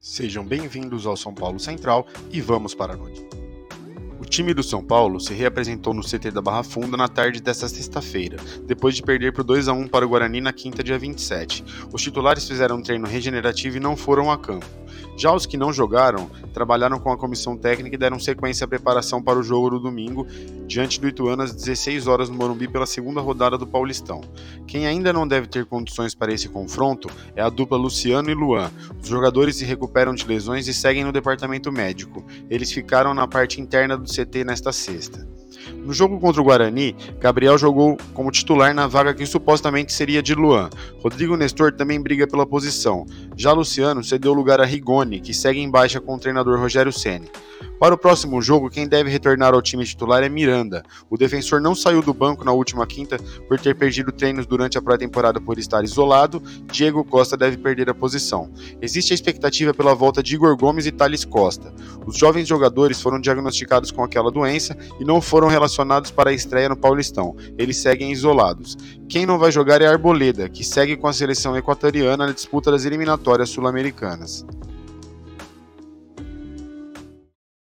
Sejam bem-vindos ao São Paulo Central e vamos para a noite. O time do São Paulo se reapresentou no CT da Barra Funda na tarde desta sexta-feira, depois de perder por 2 a 1 para o Guarani na quinta, dia 27. Os titulares fizeram um treino regenerativo e não foram a campo. Já os que não jogaram, trabalharam com a comissão técnica e deram sequência à preparação para o jogo do domingo, diante do Ituano às 16 horas no Morumbi pela segunda rodada do Paulistão. Quem ainda não deve ter condições para esse confronto é a dupla Luciano e Luan. Os jogadores se recuperam de lesões e seguem no departamento médico. Eles ficaram na parte interna do CT nesta sexta. No jogo contra o Guarani, Gabriel jogou como titular na vaga que supostamente seria de Luan. Rodrigo Nestor também briga pela posição. Já Luciano cedeu lugar a Rigoni, que segue em baixa com o treinador Rogério Ceni. Para o próximo jogo, quem deve retornar ao time titular é Miranda. O defensor não saiu do banco na última quinta por ter perdido treinos durante a pré-temporada por estar isolado. Diego Costa deve perder a posição. Existe a expectativa pela volta de Igor Gomes e Thales Costa. Os jovens jogadores foram diagnosticados com aquela doença e não foram relacionados para a estreia no Paulistão. Eles seguem isolados. Quem não vai jogar é Arboleda, que segue com a seleção equatoriana na disputa das eliminatórias sul-americanas.